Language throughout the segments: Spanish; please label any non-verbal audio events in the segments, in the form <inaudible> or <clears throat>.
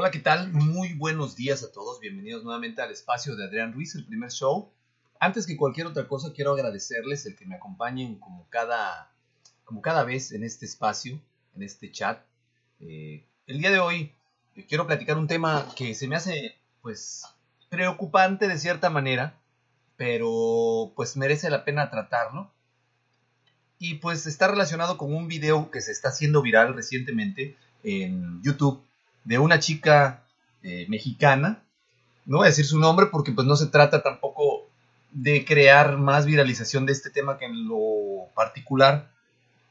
Hola, ¿qué tal? Muy buenos días a todos. Bienvenidos nuevamente al espacio de Adrián Ruiz, el primer show. Antes que cualquier otra cosa, quiero agradecerles el que me acompañen como cada, como cada vez en este espacio, en este chat. Eh, el día de hoy eh, quiero platicar un tema que se me hace, pues, preocupante de cierta manera, pero pues merece la pena tratarlo. Y pues está relacionado con un video que se está haciendo viral recientemente en YouTube de una chica eh, mexicana. No voy a decir su nombre porque pues no se trata tampoco de crear más viralización de este tema que en lo particular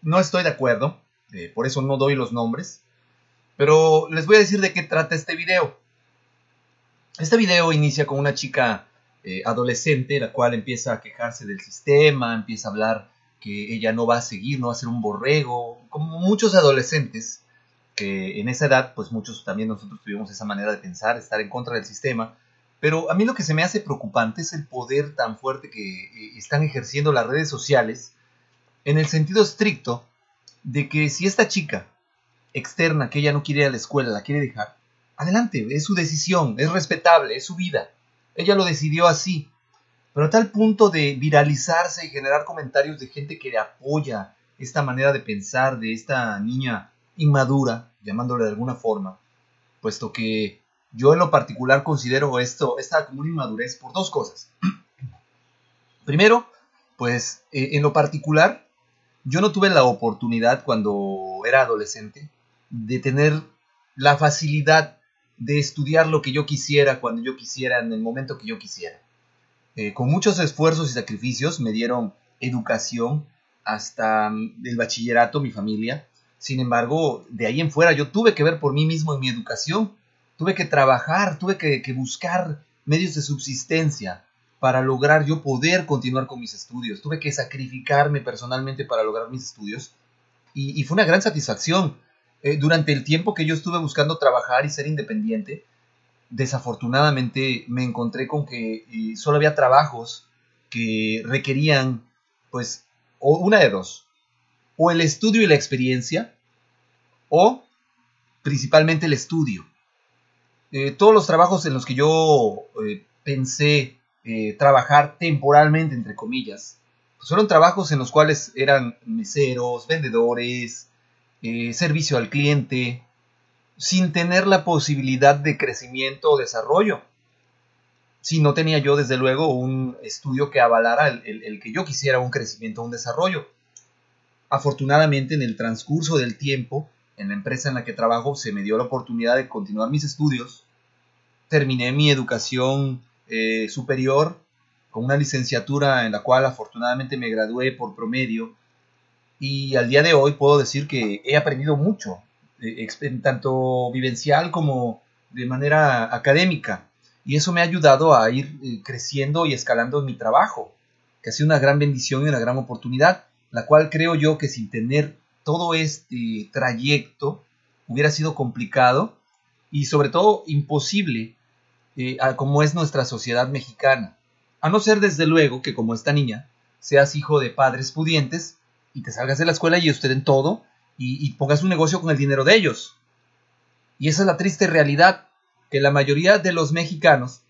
no estoy de acuerdo, eh, por eso no doy los nombres, pero les voy a decir de qué trata este video. Este video inicia con una chica eh, adolescente, la cual empieza a quejarse del sistema, empieza a hablar que ella no va a seguir, no va a ser un borrego, como muchos adolescentes que en esa edad, pues muchos también nosotros tuvimos esa manera de pensar, estar en contra del sistema, pero a mí lo que se me hace preocupante es el poder tan fuerte que eh, están ejerciendo las redes sociales en el sentido estricto de que si esta chica externa que ella no quiere ir a la escuela la quiere dejar, adelante, es su decisión, es respetable, es su vida. Ella lo decidió así. Pero a tal punto de viralizarse y generar comentarios de gente que le apoya esta manera de pensar de esta niña inmadura, llamándole de alguna forma, puesto que yo en lo particular considero esto, esta como una inmadurez por dos cosas. <clears throat> Primero, pues eh, en lo particular, yo no tuve la oportunidad cuando era adolescente de tener la facilidad de estudiar lo que yo quisiera, cuando yo quisiera, en el momento que yo quisiera. Eh, con muchos esfuerzos y sacrificios me dieron educación hasta mm, el bachillerato, mi familia, sin embargo, de ahí en fuera yo tuve que ver por mí mismo en mi educación, tuve que trabajar, tuve que, buscar medios de subsistencia para lograr yo poder continuar con mis estudios, tuve que sacrificarme personalmente para lograr mis estudios. Y, fue una gran satisfacción. Eh, durante el tiempo que yo estuve buscando trabajar y ser independiente, desafortunadamente me encontré con que eh, solo había trabajos que requerían, pues, una de dos, o el estudio y la experiencia, o principalmente el estudio. Eh, todos los trabajos en los que yo eh, pensé eh, trabajar temporalmente, entre comillas, pues fueron trabajos en los cuales eran meseros, vendedores, servicio al cliente, sin tener la posibilidad de crecimiento o desarrollo. Si no tenía yo, desde luego, un estudio que avalara el que yo quisiera un crecimiento o un desarrollo. Afortunadamente, en el transcurso del tiempo, en la empresa en la que trabajo, se me dio la oportunidad de continuar mis estudios. Terminé mi educación eh, superior con una licenciatura en la cual afortunadamente me gradué por promedio. Y al día de hoy puedo decir que he aprendido mucho, eh, tanto vivencial como de manera académica. Y eso me ha ayudado a ir eh, creciendo y escalando en mi trabajo, que ha sido una gran bendición y una gran oportunidad la cual creo yo que sin tener todo este trayecto hubiera sido complicado y sobre todo imposible eh, como es nuestra sociedad mexicana. A no ser desde luego que como esta niña seas hijo de padres pudientes y te salgas de la escuela y en todo y, y pongas un negocio con el dinero de ellos. Y esa es la triste realidad, que la mayoría de los mexicanos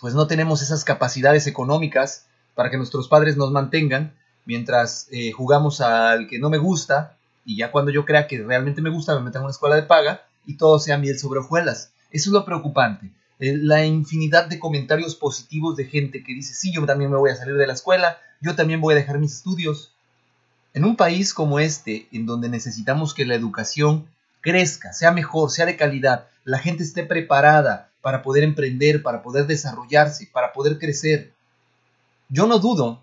pues no tenemos esas capacidades económicas para que nuestros padres nos mantengan mientras eh, jugamos al que no me gusta y ya cuando yo crea que realmente me gusta me meto en una escuela de paga y todo sea miel sobre hojuelas. Eso es lo preocupante. Eh, la infinidad de comentarios positivos de gente que dice, sí, yo también me voy a salir de la escuela, yo también voy a dejar mis estudios. En un país como este, en donde necesitamos que la educación crezca, sea mejor, sea de calidad, la gente esté preparada para poder emprender, para poder desarrollarse, para poder crecer. Yo no dudo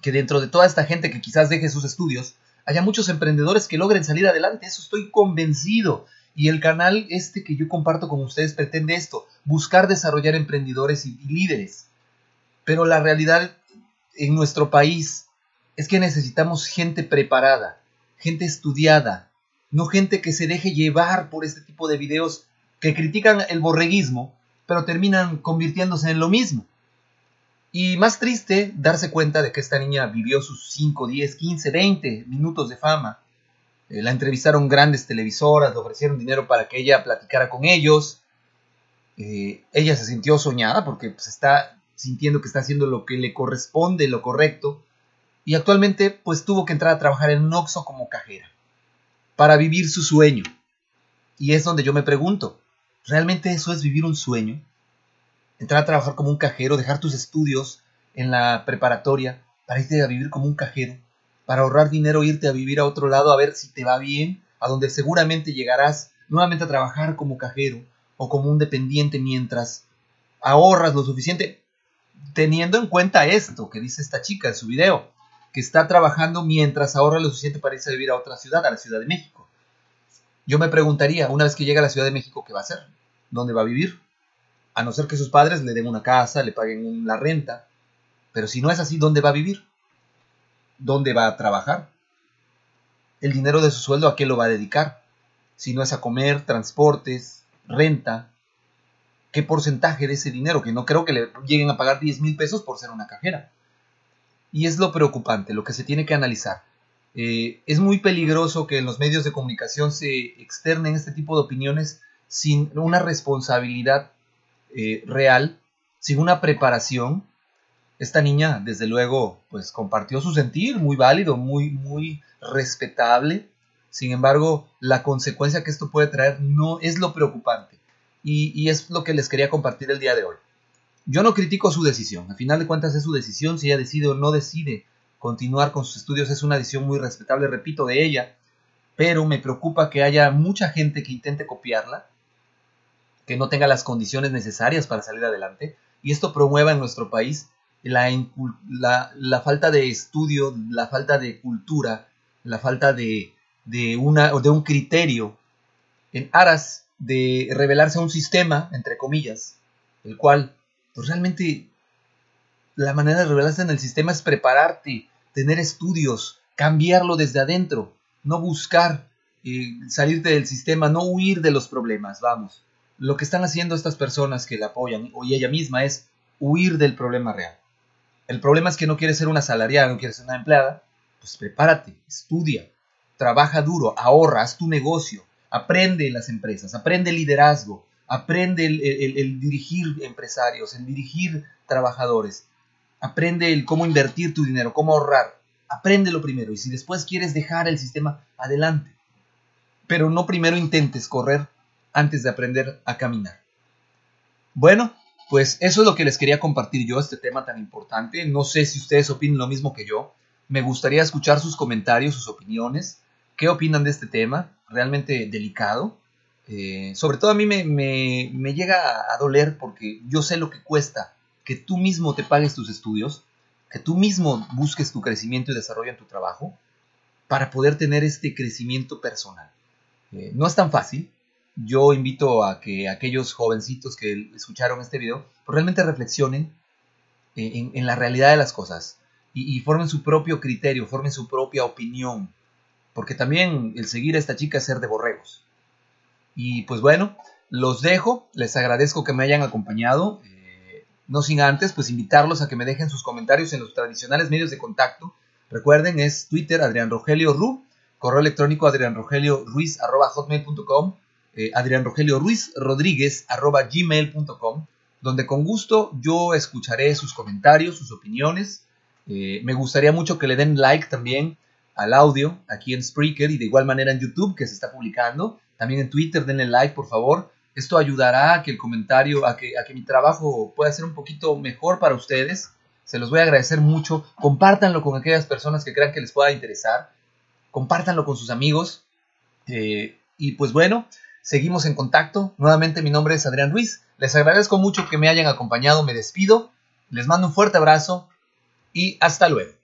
que dentro de toda esta gente que quizás deje sus estudios, haya muchos emprendedores que logren salir adelante, eso estoy convencido. Y el canal este que yo comparto con ustedes pretende esto, buscar desarrollar emprendedores y, líderes. Pero la realidad en nuestro país es que necesitamos gente preparada, gente estudiada, no gente que se deje llevar por este tipo de videos que critican el borreguismo, pero terminan convirtiéndose en lo mismo. Y más triste darse cuenta de que esta niña vivió sus 5, 10, 15, 20 minutos de fama Eh, la entrevistaron grandes televisoras, le ofrecieron dinero para que ella platicara con ellos. Eh, ella se sintió soñada porque pues, está sintiendo que está haciendo lo que le corresponde, lo correcto. Y actualmente pues tuvo que entrar a trabajar en un Oxxo como cajera para vivir su sueño. Y es donde yo me pregunto, ¿realmente eso es vivir un sueño? Entrar a trabajar como un cajero, dejar tus estudios en la preparatoria para irte a vivir como un cajero para ahorrar dinero, irte a vivir a otro lado a ver si te va bien, a donde seguramente llegarás nuevamente a trabajar como cajero o como un dependiente mientras ahorras lo suficiente, teniendo en cuenta esto que dice esta chica en su video, que está trabajando mientras ahorra lo suficiente para irse a vivir a otra ciudad, a la Ciudad de México. Yo me preguntaría, una vez que llega a la Ciudad de México, ¿qué va a hacer? ¿Dónde va a vivir? A no ser que sus padres le den una casa, le paguen la renta. Pero si no es así, ¿dónde va a vivir? dónde va a trabajar, el dinero de su sueldo a qué lo va a dedicar, si no es a comer, transportes, renta, qué porcentaje de ese dinero, que no creo que le lleguen a pagar 10 mil pesos por ser una cajera. Y es lo preocupante, lo que se tiene que analizar. Eh, es muy peligroso que en los medios de comunicación se externen este tipo de opiniones sin una responsabilidad eh, real, sin una preparación esta niña, desde luego, pues compartió su sentir, muy válido, muy, muy respetable. Sin embargo, la consecuencia que esto puede traer no es lo preocupante. Y, es lo que les quería compartir el día de hoy. Yo no critico su decisión. Al final de cuentas es su decisión. Si ella decide o no decide continuar con sus estudios, es una decisión muy respetable, repito, de ella. Pero me preocupa que haya mucha gente que intente copiarla, que no tenga las condiciones necesarias para salir adelante. Y esto promueva en nuestro país la, la, falta de estudio, la falta de cultura, la falta de, de, una, de un criterio en aras de revelarse a un sistema, entre comillas, el cual pues realmente la manera de revelarse en el sistema es prepararte, tener estudios, cambiarlo desde adentro, no buscar eh, salirte del sistema, no huir de los problemas, vamos. Lo que están haciendo estas personas que la apoyan, o ella misma, es huir del problema real. El problema es que no quieres ser una asalariada, no quieres ser una empleada. Pues prepárate, estudia, trabaja duro, ahorra, haz tu negocio, aprende en las empresas, aprende el liderazgo, aprende el, dirigir empresarios, el dirigir trabajadores, aprende el cómo invertir tu dinero, cómo ahorrar. Aprende lo primero y si después quieres dejar el sistema, adelante. Pero no primero intentes correr antes de aprender a caminar. Bueno, pues eso es lo que les quería compartir yo, este tema tan importante. No sé si ustedes opinan lo mismo que yo. Me gustaría escuchar sus comentarios, sus opiniones. ¿Qué opinan de este tema? Realmente delicado. Eh, sobre todo a mí me, me, llega a doler porque yo sé lo que cuesta que tú mismo te pagues tus estudios, que tú mismo busques tu crecimiento y desarrollo en tu trabajo para poder tener este crecimiento personal. Eh, no es tan fácil, yo invito a que aquellos jovencitos que escucharon este video pues, realmente reflexionen en, la realidad de las cosas y, formen su propio criterio, formen su propia opinión, porque también el seguir a esta chica es ser de borregos. Y pues bueno, los dejo, les agradezco que me hayan acompañado, eh, no sin antes pues invitarlos a que me dejen sus comentarios en los tradicionales medios de contacto. Recuerden, es Twitter Adrián Rogelio Ru, correo electrónico adrianrogelio.ruiz.hotmail.com eh, Adrián Rogelio Ruiz Rodríguez arroba donde con gusto yo escucharé sus comentarios, sus opiniones. Eh, me gustaría mucho que le den like también al audio aquí en Spreaker y de igual manera en YouTube que se está publicando. También en Twitter denle like, por favor. Esto ayudará a que el comentario, a que, a que mi trabajo pueda ser un poquito mejor para ustedes. Se los voy a agradecer mucho. Compártanlo con aquellas personas que crean que les pueda interesar. Compártanlo con sus amigos. Eh, y pues bueno, Seguimos en contacto. Nuevamente mi nombre es Adrián Ruiz. Les agradezco mucho que me hayan acompañado. Me despido. Les mando un fuerte abrazo y hasta luego.